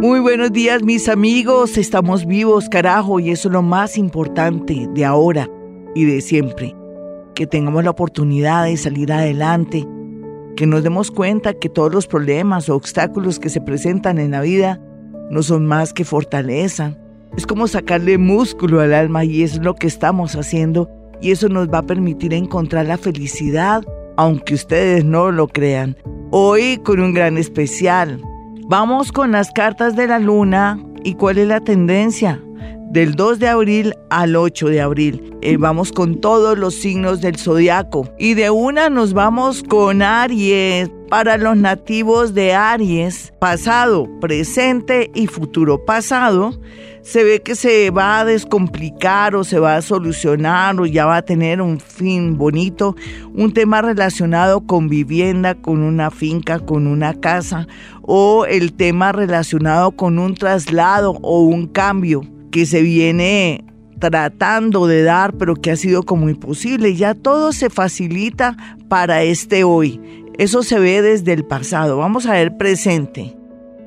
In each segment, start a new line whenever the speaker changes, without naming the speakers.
Muy buenos días mis amigos, estamos vivos carajo y eso es lo más importante de ahora y de siempre, que tengamos la oportunidad de salir adelante, que nos demos cuenta que todos los problemas o obstáculos que se presentan en la vida no son más que fortaleza. Es como sacarle músculo al alma y es lo que estamos haciendo y eso nos va a permitir encontrar la felicidad, aunque ustedes no lo crean. Hoy con un gran especial, Vamos con las cartas de la luna y cuál es la tendencia del 2 de abril al 8 de abril. Eh, vamos con todos los signos del zodiaco. Y de una nos vamos con Aries. Para los nativos de Aries, pasado, presente y futuro pasado, se ve que se va a descomplicar o se va a solucionar o ya va a tener un fin bonito, un tema relacionado con vivienda, con una finca, con una casa o el tema relacionado con un traslado o un cambio que se viene tratando de dar, pero que ha sido como imposible. Ya todo se facilita para este hoy. Eso se ve desde el pasado. Vamos a ver presente.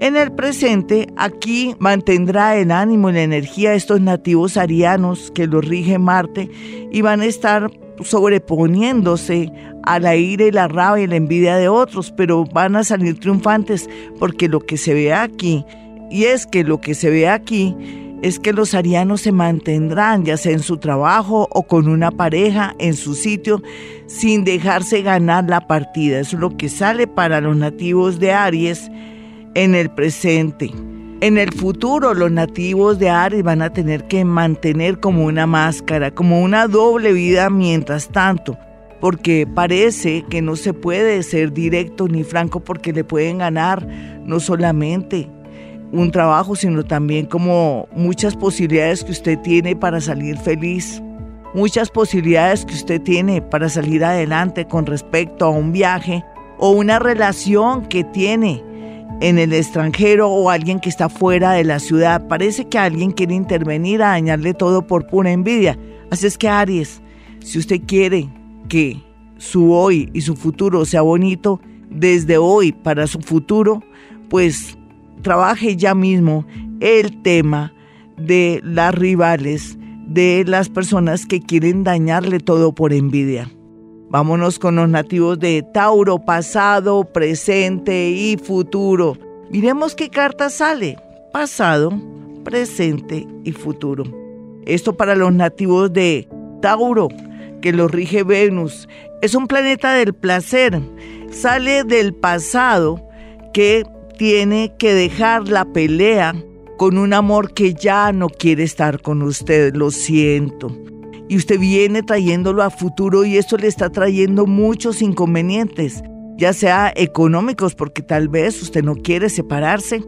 En el presente, aquí mantendrá el ánimo y la energía estos nativos arianos que los rige Marte y van a estar sobreponiéndose a la ira y la rabia y la envidia de otros, pero van a salir triunfantes porque lo que se ve aquí, y es que lo que se ve aquí es que los arianos se mantendrán, ya sea en su trabajo o con una pareja, en su sitio, sin dejarse ganar la partida. Eso es lo que sale para los nativos de Aries en el presente. En el futuro los nativos de Aries van a tener que mantener como una máscara, como una doble vida mientras tanto, porque parece que no se puede ser directo ni franco porque le pueden ganar no solamente un trabajo, sino también como muchas posibilidades que usted tiene para salir feliz, muchas posibilidades que usted tiene para salir adelante con respecto a un viaje o una relación que tiene en el extranjero o alguien que está fuera de la ciudad. Parece que alguien quiere intervenir a dañarle todo por pura envidia. Así es que Aries, si usted quiere que su hoy y su futuro sea bonito, desde hoy para su futuro, pues trabaje ya mismo el tema de las rivales, de las personas que quieren dañarle todo por envidia. Vámonos con los nativos de Tauro, pasado, presente y futuro. Miremos qué carta sale. Pasado, presente y futuro. Esto para los nativos de Tauro, que lo rige Venus. Es un planeta del placer. Sale del pasado que tiene que dejar la pelea con un amor que ya no quiere estar con usted, lo siento. Y usted viene trayéndolo a futuro y esto le está trayendo muchos inconvenientes, ya sea económicos, porque tal vez usted no quiere separarse,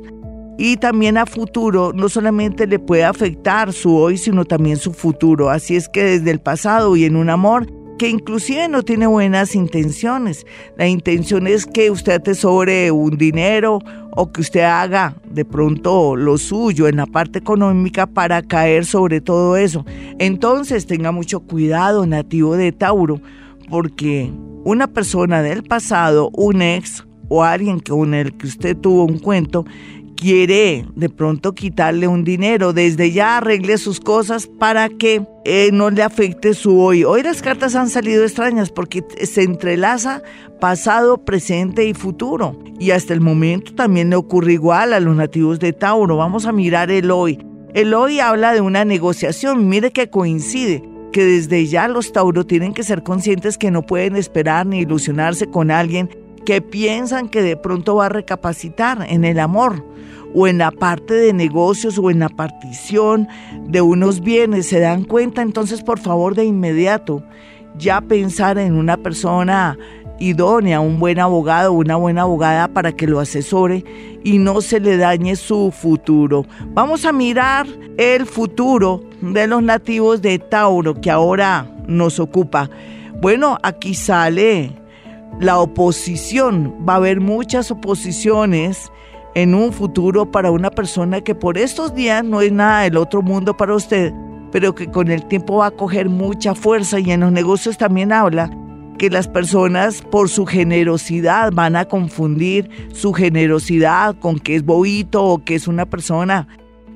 y también a futuro no solamente le puede afectar su hoy, sino también su futuro. Así es que desde el pasado y en un amor que inclusive no tiene buenas intenciones. La intención es que usted atesore un dinero o que usted haga de pronto lo suyo en la parte económica para caer sobre todo eso. Entonces tenga mucho cuidado nativo de Tauro, porque una persona del pasado, un ex o alguien con el que usted tuvo un cuento, quiere de pronto quitarle un dinero, desde ya arregle sus cosas para que eh, no le afecte su hoy. Hoy las cartas han salido extrañas porque se entrelaza pasado, presente y futuro. Y hasta el momento también le ocurre igual a los nativos de Tauro. Vamos a mirar el hoy. El hoy habla de una negociación, mire que coincide que desde ya los Tauro tienen que ser conscientes que no pueden esperar ni ilusionarse con alguien que piensan que de pronto va a recapacitar en el amor o en la parte de negocios o en la partición de unos bienes, se dan cuenta, entonces por favor de inmediato ya pensar en una persona idónea, un buen abogado una buena abogada para que lo asesore y no se le dañe su futuro. Vamos a mirar el futuro de los nativos de Tauro que ahora nos ocupa. Bueno, aquí sale la oposición. Va a haber muchas oposiciones en un futuro para una persona que por estos días no es nada del otro mundo para usted, pero que con el tiempo va a coger mucha fuerza y en los negocios también habla que las personas por su generosidad van a confundir su generosidad con que es bobito o que es una persona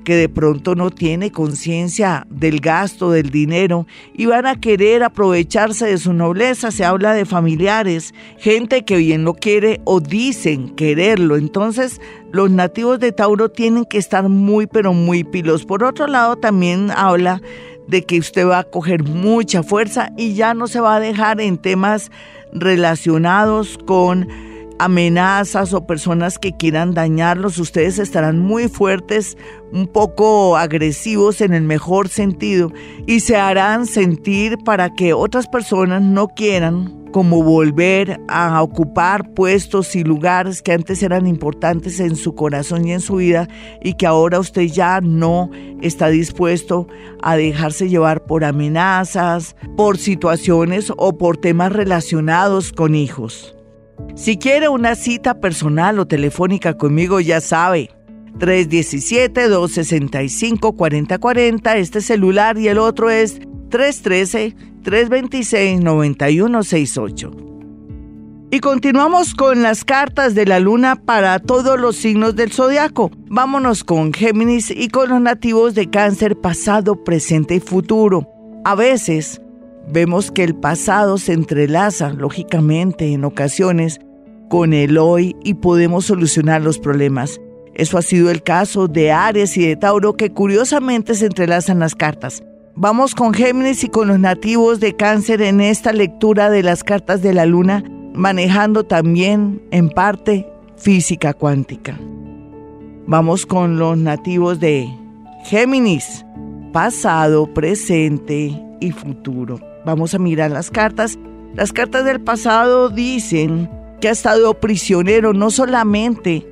que de pronto no tiene conciencia del gasto del dinero y van a querer aprovecharse de su nobleza. Se habla de familiares, gente que bien lo quiere o dicen quererlo. Entonces, los nativos de Tauro tienen que estar muy, pero muy pilos. Por otro lado, también habla de que usted va a coger mucha fuerza y ya no se va a dejar en temas relacionados con amenazas o personas que quieran dañarlos, ustedes estarán muy fuertes, un poco agresivos en el mejor sentido y se harán sentir para que otras personas no quieran como volver a ocupar puestos y lugares que antes eran importantes en su corazón y en su vida y que ahora usted ya no está dispuesto a dejarse llevar por amenazas, por situaciones o por temas relacionados con hijos. Si quiere una cita personal o telefónica conmigo, ya sabe. 317-265-4040, este celular y el otro es 313-326-9168. Y continuamos con las cartas de la luna para todos los signos del zodiaco. Vámonos con Géminis y con los nativos de cáncer pasado, presente y futuro. A veces vemos que el pasado se entrelaza, lógicamente, en ocasiones, con el hoy y podemos solucionar los problemas. Eso ha sido el caso de Aries y de Tauro que curiosamente se entrelazan las cartas. Vamos con Géminis y con los nativos de cáncer en esta lectura de las cartas de la luna, manejando también en parte física cuántica. Vamos con los nativos de Géminis, pasado, presente y futuro. Vamos a mirar las cartas. Las cartas del pasado dicen que ha estado prisionero no solamente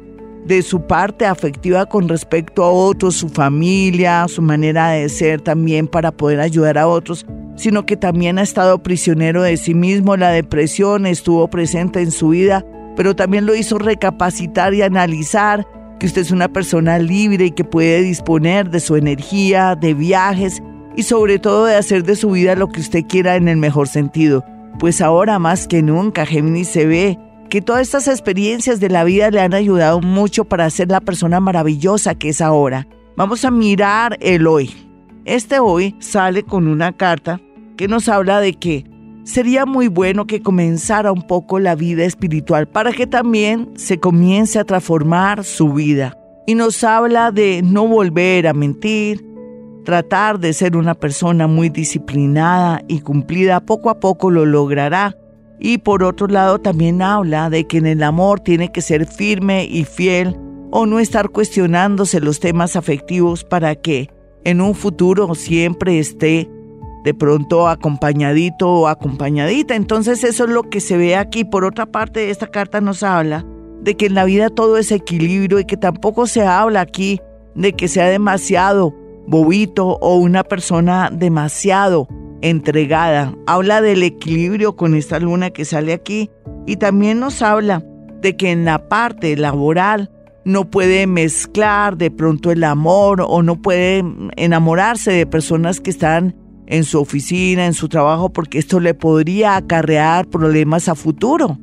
de su parte afectiva con respecto a otros, su familia, su manera de ser también para poder ayudar a otros, sino que también ha estado prisionero de sí mismo. La depresión estuvo presente en su vida, pero también lo hizo recapacitar y analizar que usted es una persona libre y que puede disponer de su energía, de viajes y sobre todo de hacer de su vida lo que usted quiera en el mejor sentido. Pues ahora más que nunca Géminis se ve que todas estas experiencias de la vida le han ayudado mucho para ser la persona maravillosa que es ahora. Vamos a mirar el hoy. Este hoy sale con una carta que nos habla de que sería muy bueno que comenzara un poco la vida espiritual para que también se comience a transformar su vida. Y nos habla de no volver a mentir, tratar de ser una persona muy disciplinada y cumplida, poco a poco lo logrará. Y por otro lado también habla de que en el amor tiene que ser firme y fiel o no estar cuestionándose los temas afectivos para que en un futuro siempre esté de pronto acompañadito o acompañadita. Entonces eso es lo que se ve aquí. Por otra parte, esta carta nos habla de que en la vida todo es equilibrio y que tampoco se habla aquí de que sea demasiado bobito o una persona demasiado entregada. Habla del equilibrio con esta luna que sale aquí y también nos habla de que en la parte laboral no puede mezclar de pronto el amor o no puede enamorarse de personas que están en su oficina, en su trabajo, porque esto le podría acarrear problemas a futuro.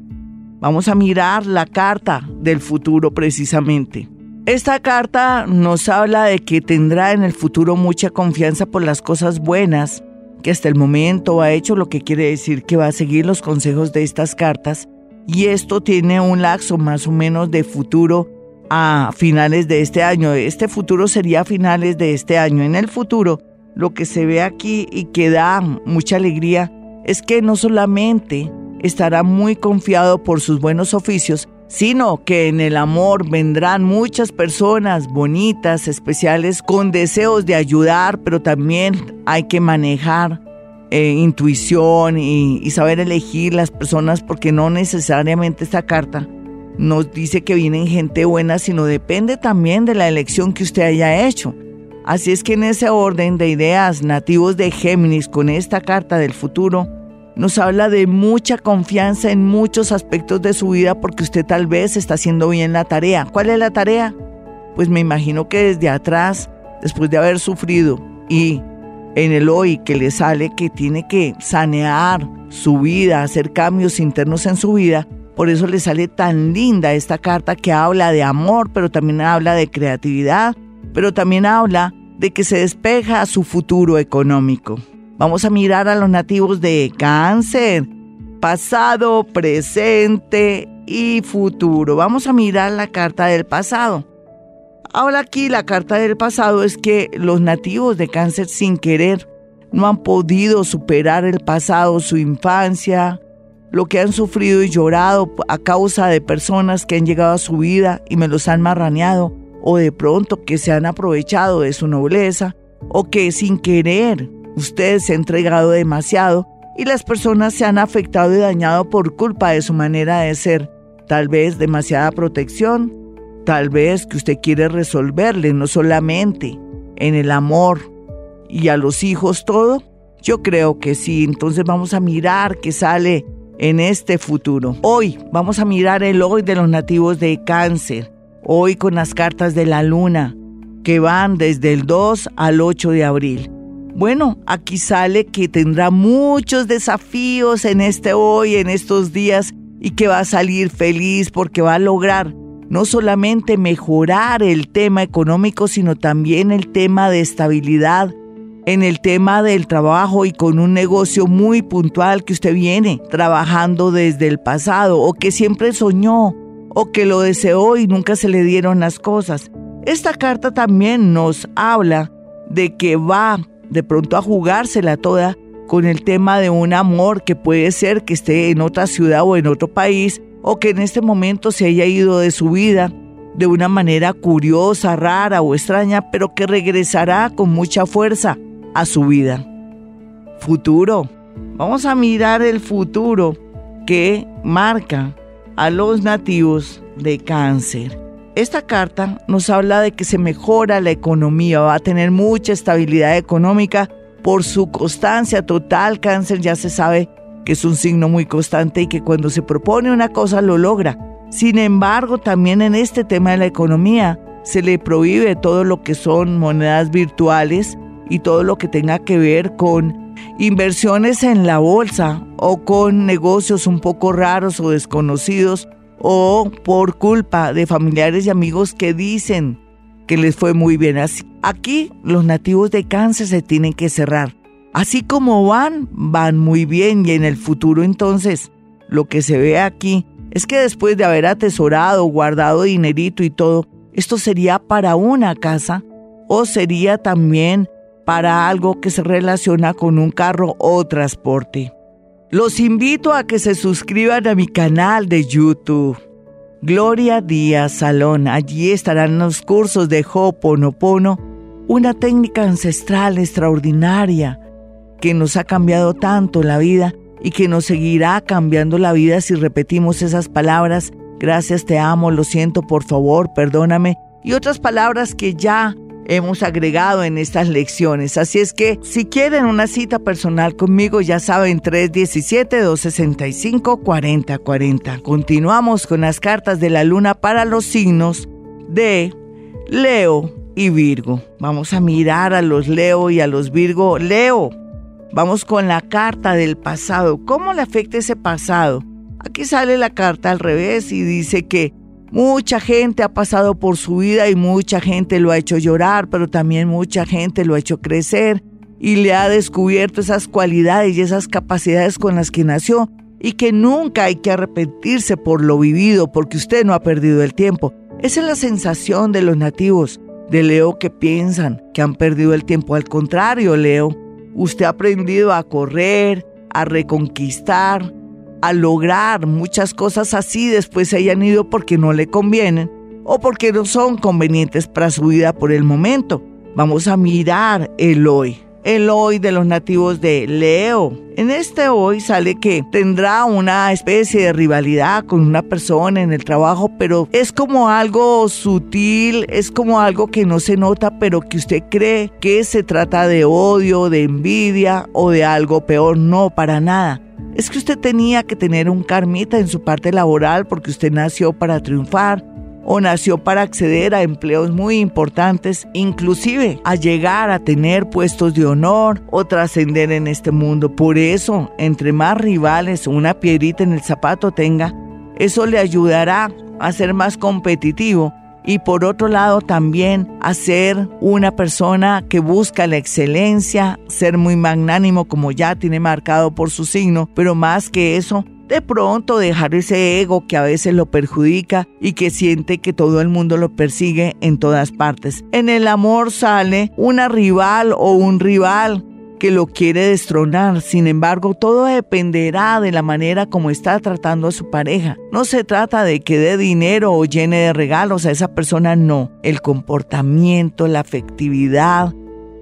Vamos a mirar la carta del futuro precisamente. Esta carta nos habla de que tendrá en el futuro mucha confianza por las cosas buenas, que hasta el momento ha hecho lo que quiere decir que va a seguir los consejos de estas cartas y esto tiene un laxo más o menos de futuro a finales de este año. Este futuro sería a finales de este año. En el futuro, lo que se ve aquí y que da mucha alegría es que no solamente estará muy confiado por sus buenos oficios, sino que en el amor vendrán muchas personas bonitas, especiales, con deseos de ayudar, pero también hay que manejar eh, intuición y, y saber elegir las personas porque no necesariamente esta carta nos dice que vienen gente buena, sino depende también de la elección que usted haya hecho. Así es que en ese orden de ideas nativos de Géminis con esta carta del futuro, nos habla de mucha confianza en muchos aspectos de su vida porque usted tal vez está haciendo bien la tarea. ¿Cuál es la tarea? Pues me imagino que desde atrás, después de haber sufrido y en el hoy que le sale que tiene que sanear su vida, hacer cambios internos en su vida. Por eso le sale tan linda esta carta que habla de amor, pero también habla de creatividad, pero también habla de que se despeja su futuro económico. Vamos a mirar a los nativos de cáncer, pasado, presente y futuro. Vamos a mirar la carta del pasado. Ahora aquí la carta del pasado es que los nativos de cáncer sin querer no han podido superar el pasado, su infancia, lo que han sufrido y llorado a causa de personas que han llegado a su vida y me los han marraneado, o de pronto que se han aprovechado de su nobleza, o que sin querer ustedes se han entregado demasiado y las personas se han afectado y dañado por culpa de su manera de ser, tal vez demasiada protección, tal vez que usted quiere resolverle no solamente en el amor y a los hijos todo. Yo creo que sí, entonces vamos a mirar qué sale en este futuro. Hoy vamos a mirar el hoy de los nativos de cáncer, hoy con las cartas de la luna, que van desde el 2 al 8 de abril. Bueno, aquí sale que tendrá muchos desafíos en este hoy, en estos días, y que va a salir feliz porque va a lograr no solamente mejorar el tema económico, sino también el tema de estabilidad, en el tema del trabajo y con un negocio muy puntual que usted viene trabajando desde el pasado o que siempre soñó o que lo deseó y nunca se le dieron las cosas. Esta carta también nos habla de que va de pronto a jugársela toda con el tema de un amor que puede ser que esté en otra ciudad o en otro país o que en este momento se haya ido de su vida de una manera curiosa, rara o extraña, pero que regresará con mucha fuerza a su vida. Futuro. Vamos a mirar el futuro que marca a los nativos de cáncer. Esta carta nos habla de que se mejora la economía, va a tener mucha estabilidad económica por su constancia total. Cáncer ya se sabe que es un signo muy constante y que cuando se propone una cosa lo logra. Sin embargo, también en este tema de la economía se le prohíbe todo lo que son monedas virtuales y todo lo que tenga que ver con inversiones en la bolsa o con negocios un poco raros o desconocidos o por culpa de familiares y amigos que dicen que les fue muy bien. Así, aquí los nativos de cáncer se tienen que cerrar. Así como van, van muy bien y en el futuro entonces lo que se ve aquí es que después de haber atesorado, guardado dinerito y todo, esto sería para una casa o sería también para algo que se relaciona con un carro o transporte. Los invito a que se suscriban a mi canal de YouTube. Gloria Díaz Salón. Allí estarán los cursos de Ho'oponopono, una técnica ancestral extraordinaria que nos ha cambiado tanto la vida y que nos seguirá cambiando la vida si repetimos esas palabras. Gracias, te amo, lo siento, por favor, perdóname. Y otras palabras que ya hemos agregado en estas lecciones. Así es que si quieren una cita personal conmigo, ya saben 317-265-4040. Continuamos con las cartas de la luna para los signos de Leo y Virgo. Vamos a mirar a los Leo y a los Virgo. Leo, vamos con la carta del pasado. ¿Cómo le afecta ese pasado? Aquí sale la carta al revés y dice que Mucha gente ha pasado por su vida y mucha gente lo ha hecho llorar, pero también mucha gente lo ha hecho crecer y le ha descubierto esas cualidades y esas capacidades con las que nació y que nunca hay que arrepentirse por lo vivido porque usted no ha perdido el tiempo. Esa es la sensación de los nativos de Leo que piensan que han perdido el tiempo. Al contrario, Leo, usted ha aprendido a correr, a reconquistar, a lograr muchas cosas así después se hayan ido porque no le convienen o porque no son convenientes para su vida por el momento. Vamos a mirar el hoy. El hoy de los nativos de Leo. En este hoy sale que tendrá una especie de rivalidad con una persona en el trabajo, pero es como algo sutil, es como algo que no se nota, pero que usted cree que se trata de odio, de envidia o de algo peor. No, para nada es que usted tenía que tener un karmita en su parte laboral porque usted nació para triunfar o nació para acceder a empleos muy importantes, inclusive a llegar a tener puestos de honor o trascender en este mundo. Por eso, entre más rivales una piedrita en el zapato tenga, eso le ayudará a ser más competitivo y por otro lado también a ser una persona que busca la excelencia, ser muy magnánimo como ya tiene marcado por su signo, pero más que eso, de pronto dejar ese ego que a veces lo perjudica y que siente que todo el mundo lo persigue en todas partes. En el amor sale una rival o un rival que lo quiere destronar. Sin embargo, todo dependerá de la manera como está tratando a su pareja. No se trata de que dé dinero o llene de regalos a esa persona, no. El comportamiento, la afectividad,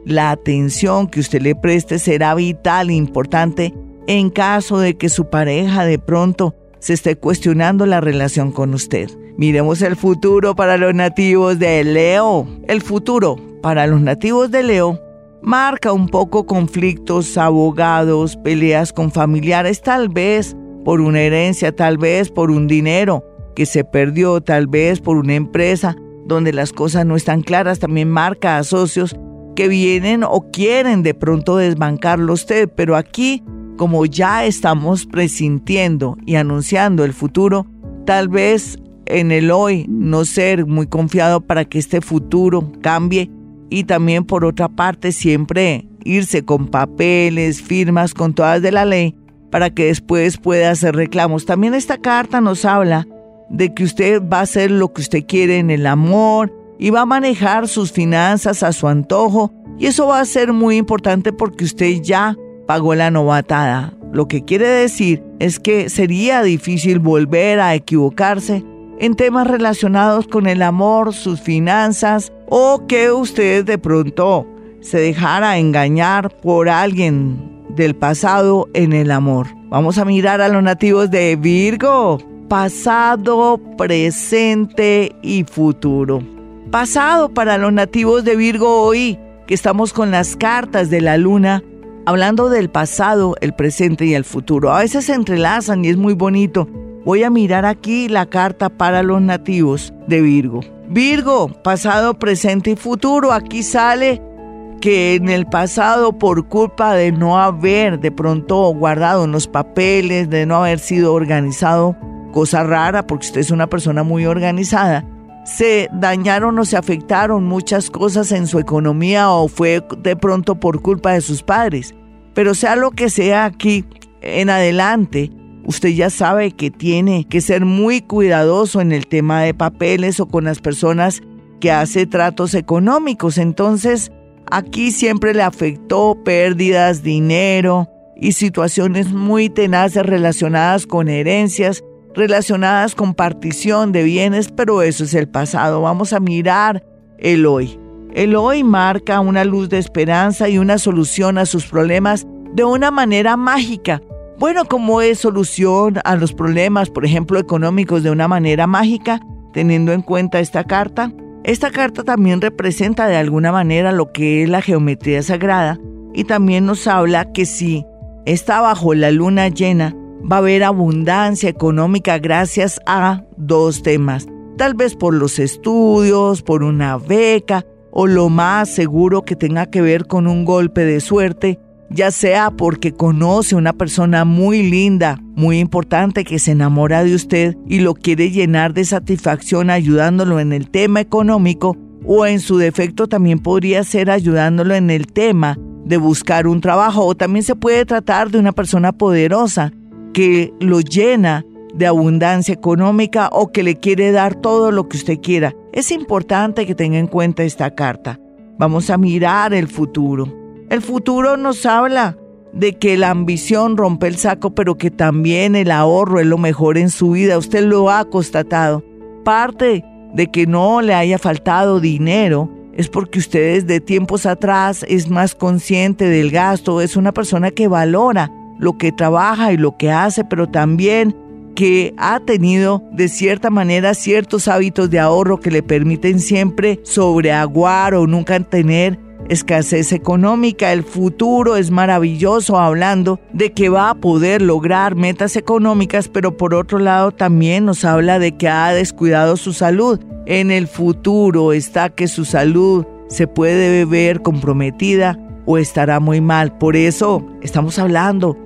la atención que usted le preste será vital e importante en caso de que su pareja de pronto se esté cuestionando la relación con usted. Miremos el futuro para los nativos de Leo. El futuro para los nativos de Leo marca un poco conflictos, abogados, peleas con familiares, tal vez por una herencia, tal vez por un dinero que se perdió, tal vez por una empresa donde las cosas no están claras, también marca a socios que vienen o quieren de pronto desbancarlo usted, pero aquí, como ya estamos presintiendo y anunciando el futuro, tal vez en el hoy no ser muy confiado para que este futuro cambie y también por otra parte siempre irse con papeles, firmas, con todas de la ley para que después pueda hacer reclamos. También esta carta nos habla de que usted va a hacer lo que usted quiere en el amor y va a manejar sus finanzas a su antojo y eso va a ser muy importante porque usted ya pagó la novatada. Lo que quiere decir es que sería difícil volver a equivocarse en temas relacionados con el amor, sus finanzas o que usted de pronto se dejara engañar por alguien del pasado en el amor. Vamos a mirar a los nativos de Virgo. Pasado, presente y futuro. Pasado para los nativos de Virgo hoy, que estamos con las cartas de la luna, hablando del pasado, el presente y el futuro. A veces se entrelazan y es muy bonito Voy a mirar aquí la carta para los nativos de Virgo. Virgo, pasado, presente y futuro. Aquí sale que en el pasado por culpa de no haber de pronto guardado unos papeles, de no haber sido organizado, cosa rara porque usted es una persona muy organizada, se dañaron o se afectaron muchas cosas en su economía o fue de pronto por culpa de sus padres. Pero sea lo que sea aquí en adelante, usted ya sabe que tiene que ser muy cuidadoso en el tema de papeles o con las personas que hace tratos económicos. Entonces, aquí siempre le afectó pérdidas, dinero y situaciones muy tenaces relacionadas con herencias, relacionadas con partición de bienes, pero eso es el pasado. Vamos a mirar el hoy. El hoy marca una luz de esperanza y una solución a sus problemas de una manera mágica bueno, ¿cómo es solución a los problemas, por ejemplo, económicos de una manera mágica, teniendo en cuenta esta carta? Esta carta también representa de alguna manera lo que es la geometría sagrada y también nos habla que si está bajo la luna llena, va a haber abundancia económica gracias a dos temas. Tal vez por los estudios, por una beca o lo más seguro que tenga que ver con un golpe de suerte ya sea porque conoce una persona muy linda, muy importante que se enamora de usted y lo quiere llenar de satisfacción ayudándolo en el tema económico, o en su defecto también podría ser ayudándolo en el tema de buscar un trabajo, o también se puede tratar de una persona poderosa que lo llena de abundancia económica o que le quiere dar todo lo que usted quiera. Es importante que tenga en cuenta esta carta. Vamos a mirar el futuro. El futuro nos habla de que la ambición rompe el saco, pero que también el ahorro es lo mejor en su vida. Usted lo ha constatado. Parte de que no le haya faltado dinero es porque usted desde tiempos atrás es más consciente del gasto, es una persona que valora lo que trabaja y lo que hace, pero también que ha tenido de cierta manera ciertos hábitos de ahorro que le permiten siempre sobreaguar o nunca tener escasez económica. El futuro es maravilloso hablando de que va a poder lograr metas económicas, pero por otro lado también nos habla de que ha descuidado su salud. En el futuro está que su salud se puede ver comprometida o estará muy mal. Por eso estamos hablando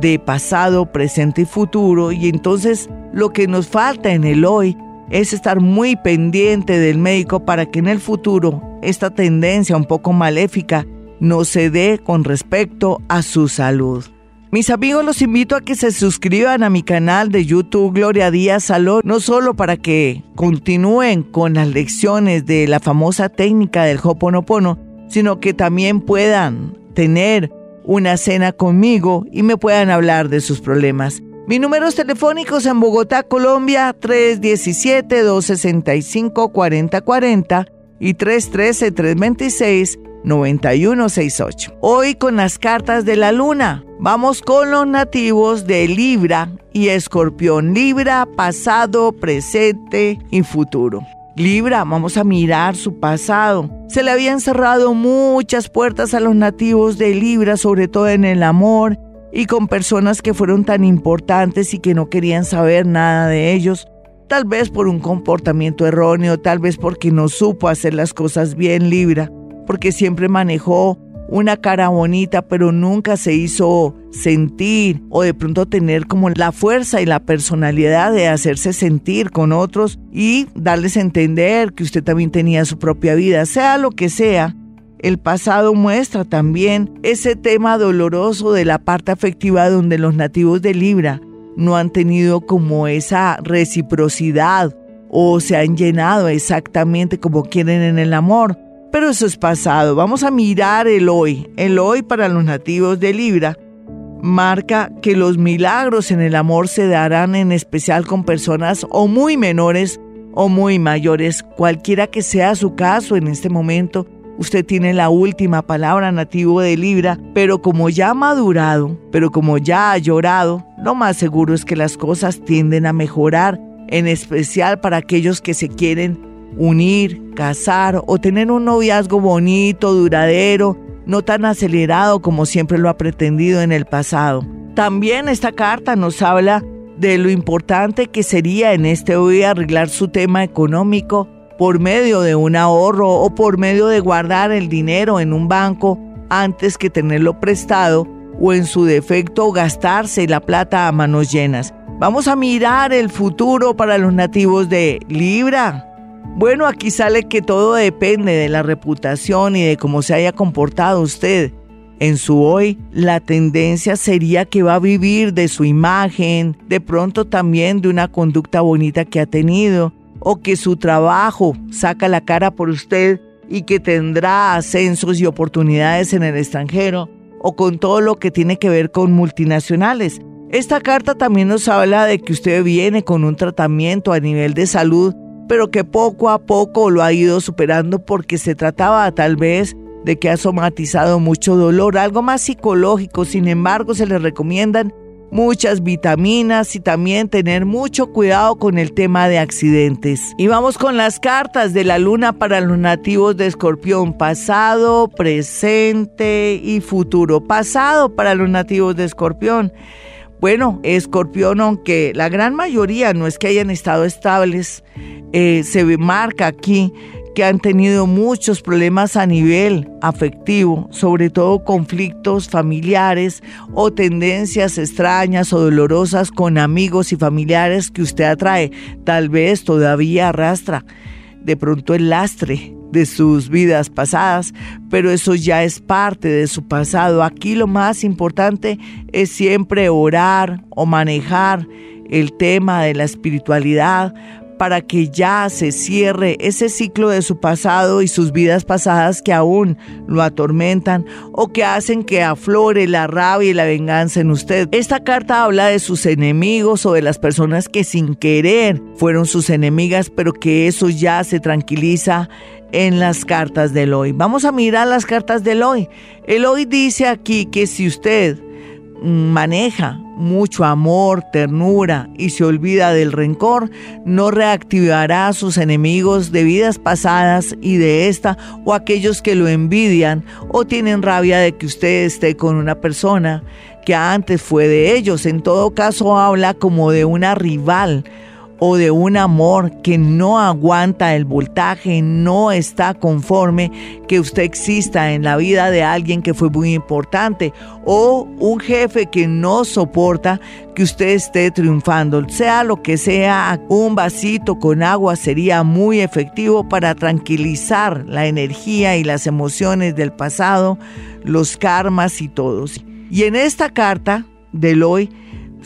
de pasado, presente y futuro y entonces lo que nos falta en el hoy es estar muy pendiente del médico para que en el futuro esta tendencia un poco maléfica no se dé con respecto a su salud. Mis amigos, los invito a que se suscriban a mi canal de YouTube Gloria Díaz Salón, no solo para que continúen con las lecciones de la famosa técnica del Hoponopono, sino que también puedan tener una cena conmigo y me puedan hablar de sus problemas. Mis números telefónicos en Bogotá, Colombia, 317-265-4040 y 313-326-9168. Hoy con las cartas de la luna. Vamos con los nativos de Libra y Escorpión. Libra, pasado, presente y futuro. Libra, vamos a mirar su pasado. Se le habían cerrado muchas puertas a los nativos de Libra, sobre todo en el amor y con personas que fueron tan importantes y que no querían saber nada de ellos, tal vez por un comportamiento erróneo, tal vez porque no supo hacer las cosas bien Libra, porque siempre manejó una cara bonita, pero nunca se hizo sentir o de pronto tener como la fuerza y la personalidad de hacerse sentir con otros y darles a entender que usted también tenía su propia vida, sea lo que sea el pasado muestra también ese tema doloroso de la parte afectiva donde los nativos de Libra no han tenido como esa reciprocidad o se han llenado exactamente como quieren en el amor. Pero eso es pasado. Vamos a mirar el hoy. El hoy para los nativos de Libra marca que los milagros en el amor se darán en especial con personas o muy menores o muy mayores, cualquiera que sea su caso en este momento Usted tiene la última palabra nativo de Libra, pero como ya ha madurado, pero como ya ha llorado, lo más seguro es que las cosas tienden a mejorar, en especial para aquellos que se quieren unir, casar o tener un noviazgo bonito, duradero, no tan acelerado como siempre lo ha pretendido en el pasado. También esta carta nos habla de lo importante que sería en este hoy arreglar su tema económico por medio de un ahorro o por medio de guardar el dinero en un banco antes que tenerlo prestado o en su defecto gastarse la plata a manos llenas. Vamos a mirar el futuro para los nativos de Libra. Bueno, aquí sale que todo depende de la reputación y de cómo se haya comportado usted. En su hoy, la tendencia sería que va a vivir de su imagen, de pronto también de una conducta bonita que ha tenido, o que su trabajo saca la cara por usted y que tendrá ascensos y oportunidades en el extranjero o con todo lo que tiene que ver con multinacionales. Esta carta también nos habla de que usted viene con un tratamiento a nivel de salud, pero que poco a poco lo ha ido superando porque se trataba tal vez de que ha somatizado mucho dolor, algo más psicológico. Sin embargo, se le recomiendan muchas vitaminas y también tener mucho cuidado con el tema de accidentes. Y vamos con las cartas de la luna para los nativos de Escorpión, pasado, presente y futuro. Pasado para los nativos de Escorpión. Bueno, Escorpión, aunque la gran mayoría no es que hayan estado estables, eh, se marca aquí que han tenido muchos problemas a nivel afectivo, sobre todo conflictos familiares o tendencias extrañas o dolorosas con amigos y familiares que usted atrae. Tal vez todavía arrastra de pronto el lastre de sus vidas pasadas, pero eso ya es parte de su pasado. Aquí lo más importante es siempre orar o manejar el tema de la espiritualidad para que ya se cierre ese ciclo de su pasado y sus vidas pasadas que aún lo atormentan o que hacen que aflore la rabia y la venganza en usted. Esta carta habla de sus enemigos o de las personas que sin querer fueron sus enemigas, pero que eso ya se tranquiliza en las cartas del hoy. Vamos a mirar las cartas del hoy. El hoy dice aquí que si usted maneja mucho amor, ternura y se olvida del rencor, no reactivará a sus enemigos de vidas pasadas y de esta o aquellos que lo envidian o tienen rabia de que usted esté con una persona que antes fue de ellos. En todo caso habla como de una rival o de un amor que no aguanta el voltaje, no está conforme que usted exista en la vida de alguien que fue muy importante o un jefe que no soporta que usted esté triunfando. Sea lo que sea, un vasito con agua sería muy efectivo para tranquilizar la energía y las emociones del pasado, los karmas y todos. Y en esta carta del hoy,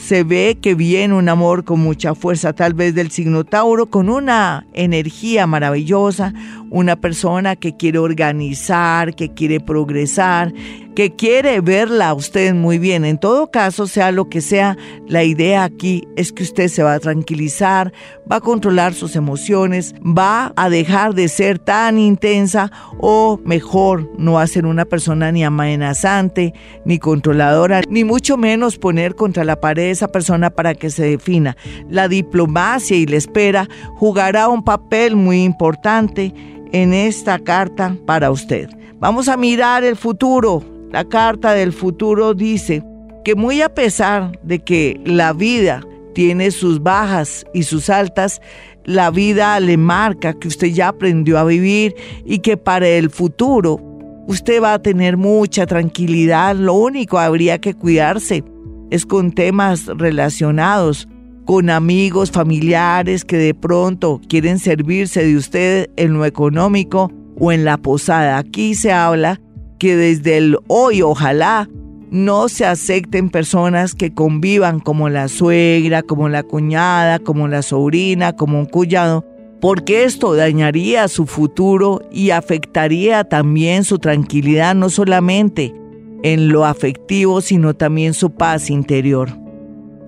se ve que viene un amor con mucha fuerza, tal vez del signo Tauro, con una energía maravillosa, una persona que quiere organizar, que quiere progresar, que quiere verla a usted muy bien. En todo caso, sea lo que sea, la idea aquí es que usted se va a tranquilizar, va a controlar sus emociones, va a dejar de ser tan intensa o mejor no va a ser una persona ni amenazante, ni controladora, ni mucho menos poner contra la pared esa persona para que se defina. La diplomacia y la espera jugará un papel muy importante en esta carta para usted. Vamos a mirar el futuro. La carta del futuro dice que muy a pesar de que la vida tiene sus bajas y sus altas, la vida le marca que usted ya aprendió a vivir y que para el futuro usted va a tener mucha tranquilidad. Lo único habría que cuidarse es con temas relacionados con amigos, familiares que de pronto quieren servirse de usted en lo económico o en la posada. Aquí se habla que desde el hoy ojalá no se acepten personas que convivan como la suegra, como la cuñada, como la sobrina, como un cuñado, porque esto dañaría su futuro y afectaría también su tranquilidad, no solamente en lo afectivo, sino también su paz interior.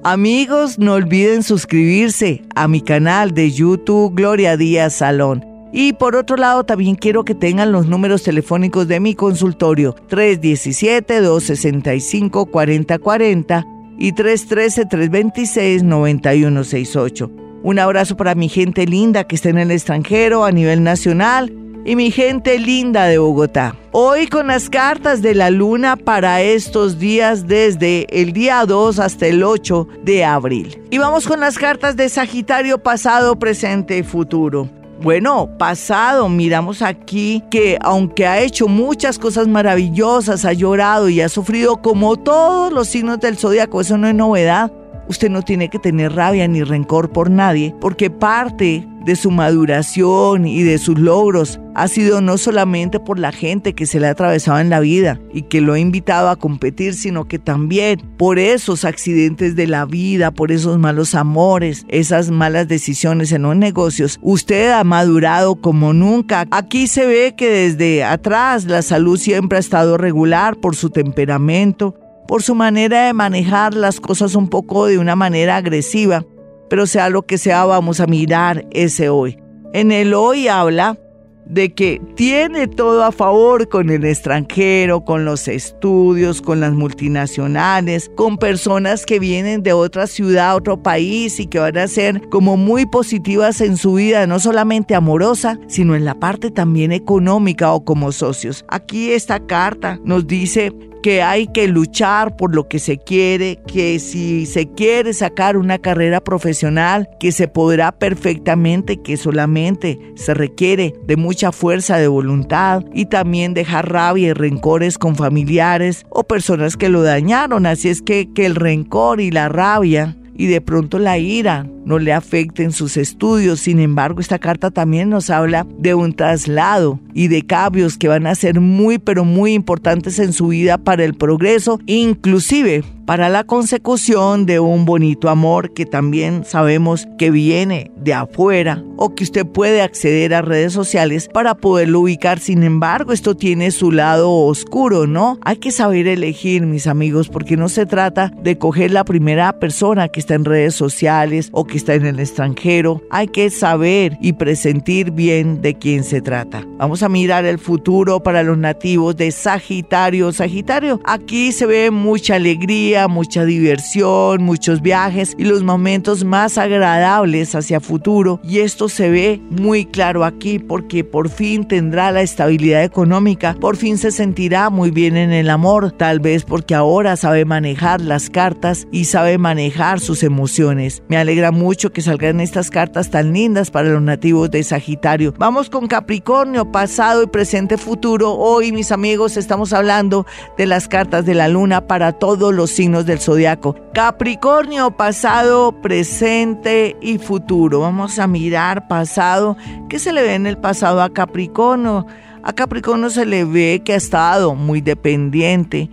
Amigos, no olviden suscribirse a mi canal de YouTube Gloria Díaz Salón. Y por otro lado, también quiero que tengan los números telefónicos de mi consultorio 317-265-4040 y 313-326-9168. Un abrazo para mi gente linda que está en el extranjero a nivel nacional y mi gente linda de Bogotá. Hoy con las cartas de la luna para estos días desde el día 2 hasta el 8 de abril. Y vamos con las cartas de Sagitario pasado, presente y futuro. Bueno, pasado, miramos aquí que aunque ha hecho muchas cosas maravillosas, ha llorado y ha sufrido como todos los signos del zodiaco, eso no es novedad. Usted no tiene que tener rabia ni rencor por nadie, porque parte de su maduración y de sus logros ha sido no solamente por la gente que se le ha atravesado en la vida y que lo ha invitado a competir, sino que también por esos accidentes de la vida, por esos malos amores, esas malas decisiones en los negocios. Usted ha madurado como nunca. Aquí se ve que desde atrás la salud siempre ha estado regular por su temperamento, por su manera de manejar las cosas un poco de una manera agresiva, pero sea lo que sea, vamos a mirar ese hoy. En el hoy habla de que tiene todo a favor con el extranjero, con los estudios, con las multinacionales, con personas que vienen de otra ciudad, otro país y que van a ser como muy positivas en su vida, no solamente amorosa, sino en la parte también económica o como socios. Aquí esta carta nos dice que hay que luchar por lo que se quiere, que si se quiere sacar una carrera profesional, que se podrá perfectamente, que solamente se requiere de mucha fuerza de voluntad y también dejar rabia y rencores con familiares o personas que lo dañaron. Así es que, que el rencor y la rabia y de pronto la ira no le afecten sus estudios. Sin embargo, esta carta también nos habla de un traslado y de cambios que van a ser muy, pero muy importantes en su vida para el progreso, inclusive para la consecución de un bonito amor que también sabemos que viene de afuera o que usted puede acceder a redes sociales para poderlo ubicar. Sin embargo, esto tiene su lado oscuro, ¿no? Hay que saber elegir, mis amigos, porque no se trata de coger la primera persona que está en redes sociales o que está en el extranjero. Hay que saber y presentir bien de quién se trata. Vamos a mirar el futuro para los nativos de Sagitario. Sagitario, aquí se ve mucha alegría mucha diversión, muchos viajes y los momentos más agradables hacia futuro. Y esto se ve muy claro aquí porque por fin tendrá la estabilidad económica, por fin se sentirá muy bien en el amor, tal vez porque ahora sabe manejar las cartas y sabe manejar sus emociones. Me alegra mucho que salgan estas cartas tan lindas para los nativos de Sagitario. Vamos con Capricornio, pasado y presente futuro. Hoy, mis amigos, estamos hablando de las cartas de la luna para todos los signos del zodiaco. Capricornio, pasado, presente y futuro. Vamos a mirar pasado. ¿Qué se le ve en el pasado a Capricornio? A Capricornio se le ve que ha estado muy dependiente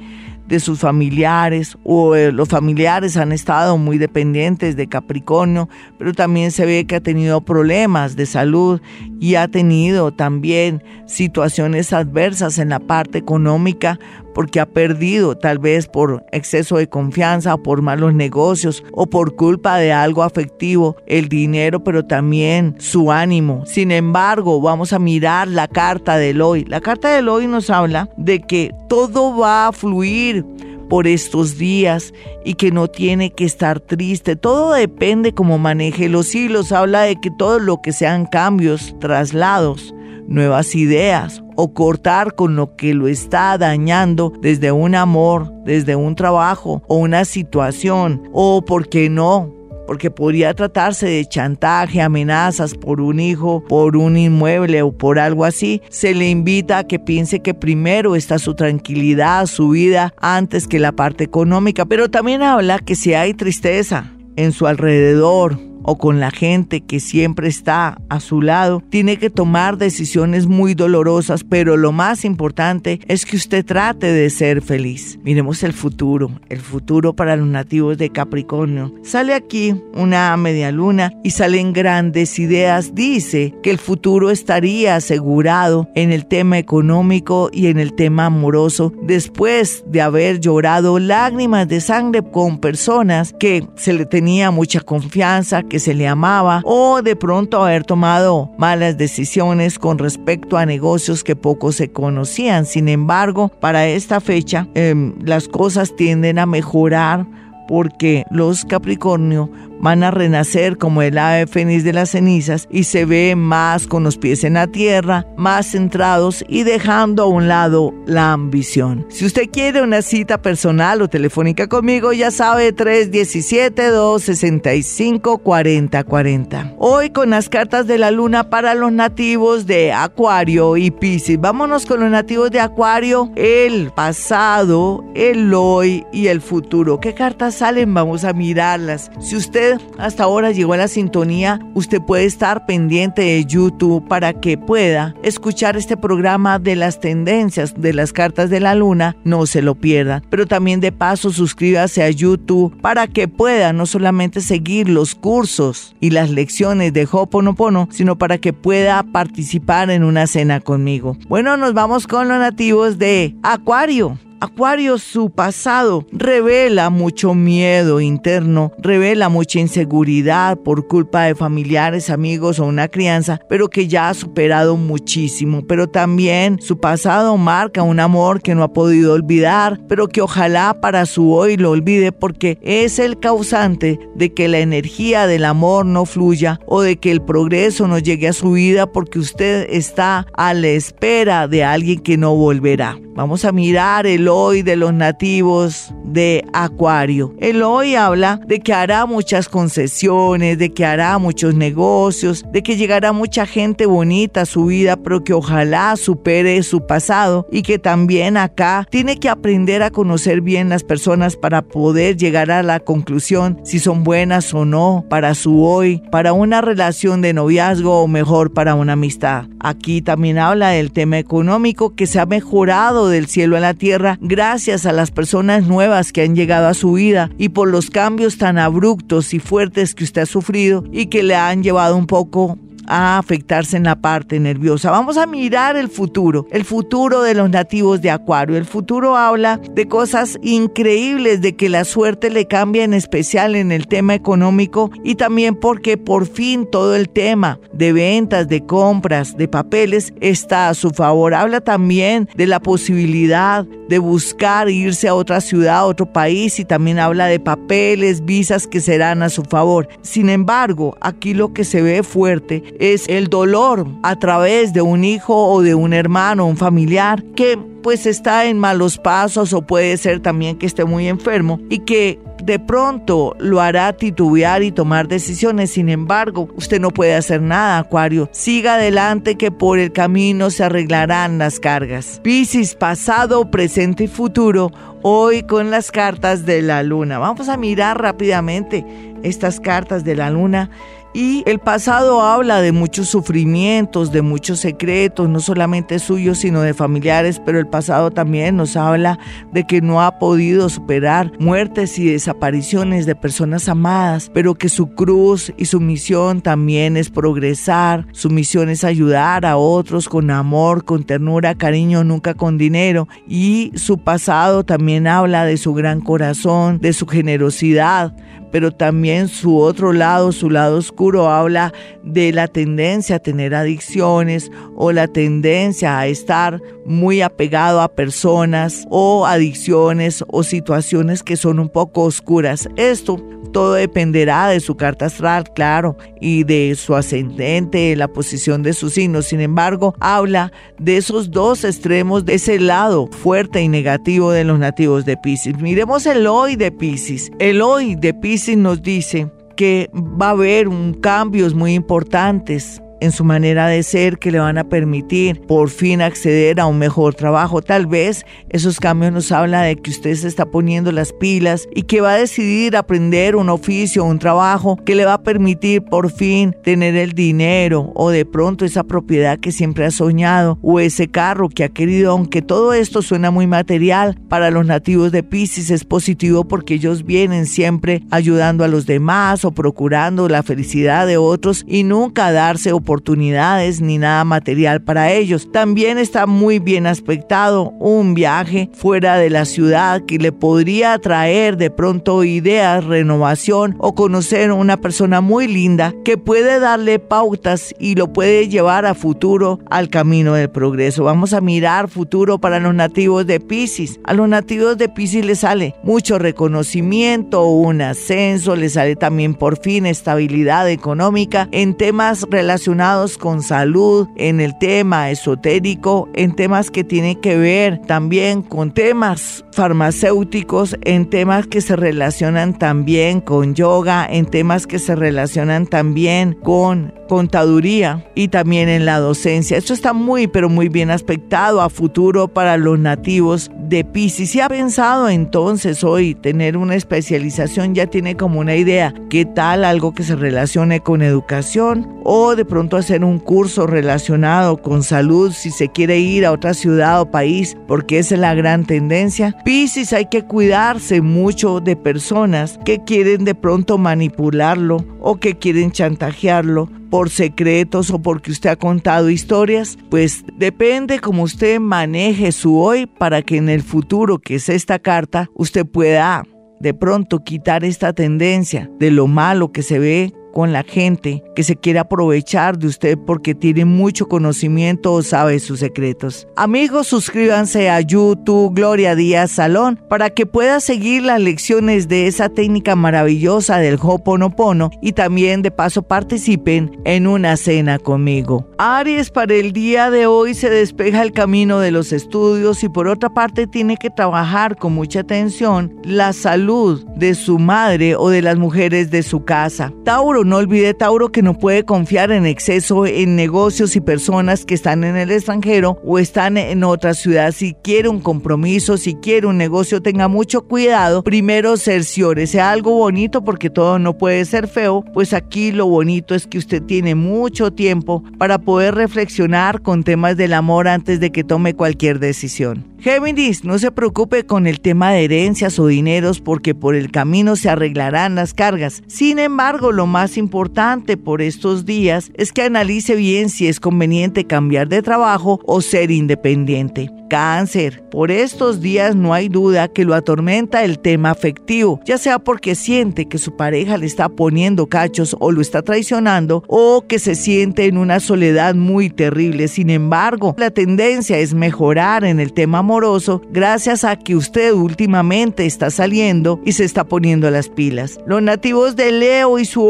de sus familiares o eh, los familiares han estado muy dependientes de Capricornio, pero también se ve que ha tenido problemas de salud y ha tenido también situaciones adversas en la parte económica porque ha perdido tal vez por exceso de confianza o por malos negocios o por culpa de algo afectivo el dinero pero también su ánimo. Sin embargo, vamos a mirar la carta del hoy. La carta del hoy nos habla de que todo va a fluir por estos días y que no tiene que estar triste. Todo depende cómo maneje los hilos. Habla de que todo lo que sean cambios, traslados, nuevas ideas o cortar con lo que lo está dañando desde un amor, desde un trabajo o una situación o, ¿por qué no? porque podría tratarse de chantaje, amenazas por un hijo, por un inmueble o por algo así, se le invita a que piense que primero está su tranquilidad, su vida, antes que la parte económica, pero también habla que si hay tristeza en su alrededor, o con la gente que siempre está a su lado, tiene que tomar decisiones muy dolorosas, pero lo más importante es que usted trate de ser feliz. Miremos el futuro, el futuro para los nativos de Capricornio. Sale aquí una media luna y salen grandes ideas. Dice que el futuro estaría asegurado en el tema económico y en el tema amoroso después de haber llorado lágrimas de sangre con personas que se le tenía mucha confianza, que se le amaba o de pronto haber tomado malas decisiones con respecto a negocios que poco se conocían. Sin embargo, para esta fecha em, las cosas tienden a mejorar porque los Capricornio van a renacer como el ave fénix de las cenizas y se ve más con los pies en la tierra, más centrados y dejando a un lado la ambición. Si usted quiere una cita personal o telefónica conmigo, ya sabe 317-265-4040. Hoy con las cartas de la luna para los nativos de Acuario y Pisces. Vámonos con los nativos de Acuario, el pasado, el hoy y el futuro. ¿Qué cartas salen? Vamos a mirarlas. Si usted hasta ahora llegó a la sintonía, usted puede estar pendiente de YouTube para que pueda escuchar este programa de las tendencias de las cartas de la luna, no se lo pierda. Pero también de paso suscríbase a YouTube para que pueda no solamente seguir los cursos y las lecciones de Hoponopono, sino para que pueda participar en una cena conmigo. Bueno, nos vamos con los nativos de Acuario. Acuario, su pasado revela mucho miedo interno, revela mucha inseguridad por culpa de familiares, amigos o una crianza, pero que ya ha superado muchísimo. Pero también su pasado marca un amor que no ha podido olvidar, pero que ojalá para su hoy lo olvide porque es el causante de que la energía del amor no fluya o de que el progreso no llegue a su vida porque usted está a la espera de alguien que no volverá. Vamos a mirar el hoy de los nativos de Acuario. El hoy habla de que hará muchas concesiones, de que hará muchos negocios, de que llegará mucha gente bonita a su vida, pero que ojalá supere su pasado y que también acá tiene que aprender a conocer bien las personas para poder llegar a la conclusión si son buenas o no para su hoy, para una relación de noviazgo o mejor para una amistad. Aquí también habla del tema económico que se ha mejorado del cielo a la tierra gracias a las personas nuevas que han llegado a su vida y por los cambios tan abruptos y fuertes que usted ha sufrido y que le han llevado un poco a afectarse en la parte nerviosa. Vamos a mirar el futuro, el futuro de los nativos de Acuario. El futuro habla de cosas increíbles, de que la suerte le cambia en especial en el tema económico y también porque por fin todo el tema de ventas, de compras, de papeles está a su favor. Habla también de la posibilidad de buscar irse a otra ciudad, a otro país y también habla de papeles, visas que serán a su favor. Sin embargo, aquí lo que se ve fuerte es el dolor a través de un hijo o de un hermano, un familiar que pues está en malos pasos o puede ser también que esté muy enfermo y que de pronto lo hará titubear y tomar decisiones. Sin embargo, usted no puede hacer nada, Acuario. Siga adelante que por el camino se arreglarán las cargas. Piscis, pasado, presente y futuro, hoy con las cartas de la luna. Vamos a mirar rápidamente estas cartas de la luna y el pasado habla de muchos sufrimientos, de muchos secretos, no solamente suyos, sino de familiares, pero el pasado también nos habla de que no ha podido superar muertes y desapariciones de personas amadas, pero que su cruz y su misión también es progresar, su misión es ayudar a otros con amor, con ternura, cariño, nunca con dinero. Y su pasado también habla de su gran corazón, de su generosidad, pero también su otro lado, su lado oscuro, habla de la tendencia a tener adicciones o la tendencia a estar muy apegado a personas o adicciones o situaciones que son un poco oscuras. Esto todo dependerá de su carta astral, claro, y de su ascendente, la posición de su signo. Sin embargo, habla de esos dos extremos, de ese lado fuerte y negativo de los nativos de Pisces. Miremos el hoy de Pisces. El hoy de Pisces nos dice que va a haber un cambios muy importantes en su manera de ser que le van a permitir por fin acceder a un mejor trabajo. Tal vez esos cambios nos habla de que usted se está poniendo las pilas y que va a decidir aprender un oficio, un trabajo que le va a permitir por fin tener el dinero o de pronto esa propiedad que siempre ha soñado o ese carro que ha querido, aunque todo esto suena muy material para los nativos de Pisces es positivo porque ellos vienen siempre ayudando a los demás o procurando la felicidad de otros y nunca darse oportunidades oportunidades ni nada material para ellos. También está muy bien aspectado un viaje fuera de la ciudad que le podría traer de pronto ideas, renovación o conocer una persona muy linda que puede darle pautas y lo puede llevar a futuro al camino del progreso. Vamos a mirar futuro para los nativos de Pisces. A los nativos de Pisces les sale mucho reconocimiento, un ascenso, les sale también por fin estabilidad económica en temas relacionados con salud, en el tema esotérico, en temas que tienen que ver también con temas farmacéuticos, en temas que se relacionan también con yoga, en temas que se relacionan también con contaduría y también en la docencia. Esto está muy, pero muy bien aspectado a futuro para los nativos de Pisces. Si ha pensado entonces hoy tener una especialización, ya tiene como una idea, ¿qué tal algo que se relacione con educación? O de pronto hacer un curso relacionado con salud si se quiere ir a otra ciudad o país, porque esa es la gran tendencia. Pisces hay que cuidarse mucho de personas que quieren de pronto manipularlo o que quieren chantajearlo por secretos o porque usted ha contado historias, pues depende como usted maneje su hoy para que en el futuro, que es esta carta, usted pueda de pronto quitar esta tendencia de lo malo que se ve con la gente que se quiere aprovechar de usted porque tiene mucho conocimiento o sabe sus secretos. Amigos, suscríbanse a YouTube Gloria Díaz Salón para que pueda seguir las lecciones de esa técnica maravillosa del Hoponopono y también de paso participen en una cena conmigo. Aries, para el día de hoy se despeja el camino de los estudios y por otra parte tiene que trabajar con mucha atención la salud de su madre o de las mujeres de su casa. Tauro no olvide Tauro que no puede confiar en exceso en negocios y personas que están en el extranjero o están en otra ciudad. Si quiere un compromiso, si quiere un negocio, tenga mucho cuidado. Primero sea algo bonito porque todo no puede ser feo. Pues aquí lo bonito es que usted tiene mucho tiempo para poder reflexionar con temas del amor antes de que tome cualquier decisión. Géminis, no se preocupe con el tema de herencias o dineros porque por el camino se arreglarán las cargas. Sin embargo, lo más más importante por estos días es que analice bien si es conveniente cambiar de trabajo o ser independiente. Cáncer. Por estos días no hay duda que lo atormenta el tema afectivo, ya sea porque siente que su pareja le está poniendo cachos o lo está traicionando o que se siente en una soledad muy terrible. Sin embargo, la tendencia es mejorar en el tema amoroso gracias a que usted últimamente está saliendo y se está poniendo las pilas. Los nativos de Leo y su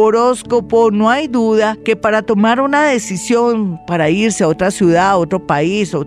no hay duda que para tomar una decisión para irse a otra ciudad, a otro país o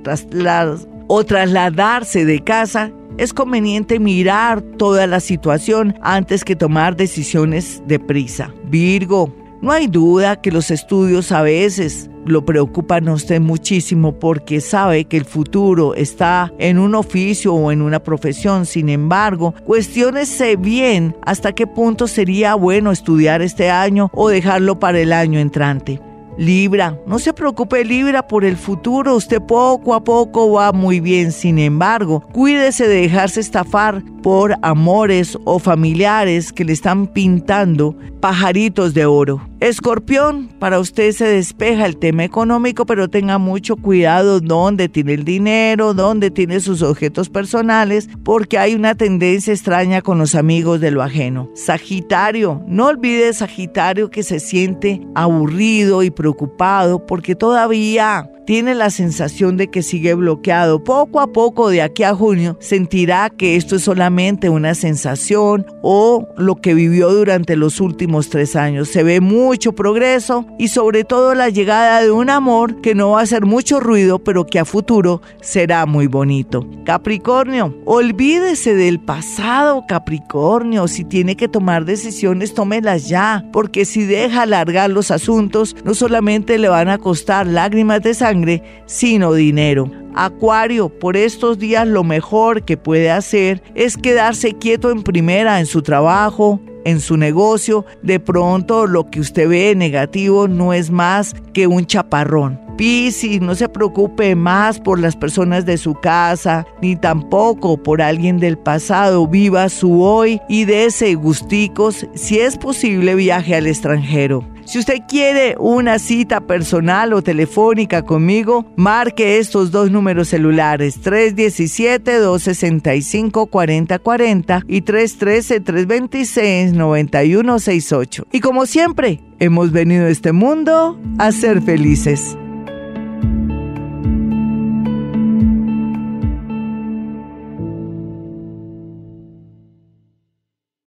o trasladarse de casa, es conveniente mirar toda la situación antes que tomar decisiones de prisa. Virgo, no hay duda que los estudios a veces lo preocupan a usted muchísimo porque sabe que el futuro está en un oficio o en una profesión. Sin embargo, cuestiónese bien hasta qué punto sería bueno estudiar este año o dejarlo para el año entrante. Libra, no se preocupe Libra por el futuro, usted poco a poco va muy bien, sin embargo, cuídese de dejarse estafar por amores o familiares que le están pintando pajaritos de oro. Escorpión, para usted se despeja el tema económico, pero tenga mucho cuidado dónde tiene el dinero, dónde tiene sus objetos personales, porque hay una tendencia extraña con los amigos de lo ajeno. Sagitario, no olvide Sagitario que se siente aburrido y preocupado porque todavía tiene la sensación de que sigue bloqueado. Poco a poco, de aquí a junio, sentirá que esto es solamente una sensación o lo que vivió durante los últimos tres años. Se ve mucho progreso y sobre todo la llegada de un amor que no va a hacer mucho ruido, pero que a futuro será muy bonito. Capricornio, olvídese del pasado, Capricornio. Si tiene que tomar decisiones, tómelas ya, porque si deja alargar los asuntos, no solamente le van a costar lágrimas de sangre, sino dinero. Acuario, por estos días lo mejor que puede hacer es quedarse quieto en primera en su trabajo, en su negocio. De pronto lo que usted ve negativo no es más que un chaparrón. Piscis, no se preocupe más por las personas de su casa, ni tampoco por alguien del pasado. Viva su hoy y dése gusticos. Si es posible, viaje al extranjero. Si usted quiere una cita personal o telefónica conmigo, marque estos dos números celulares 317-265-4040 y 313-326-9168. Y como siempre, hemos venido a este mundo a ser felices.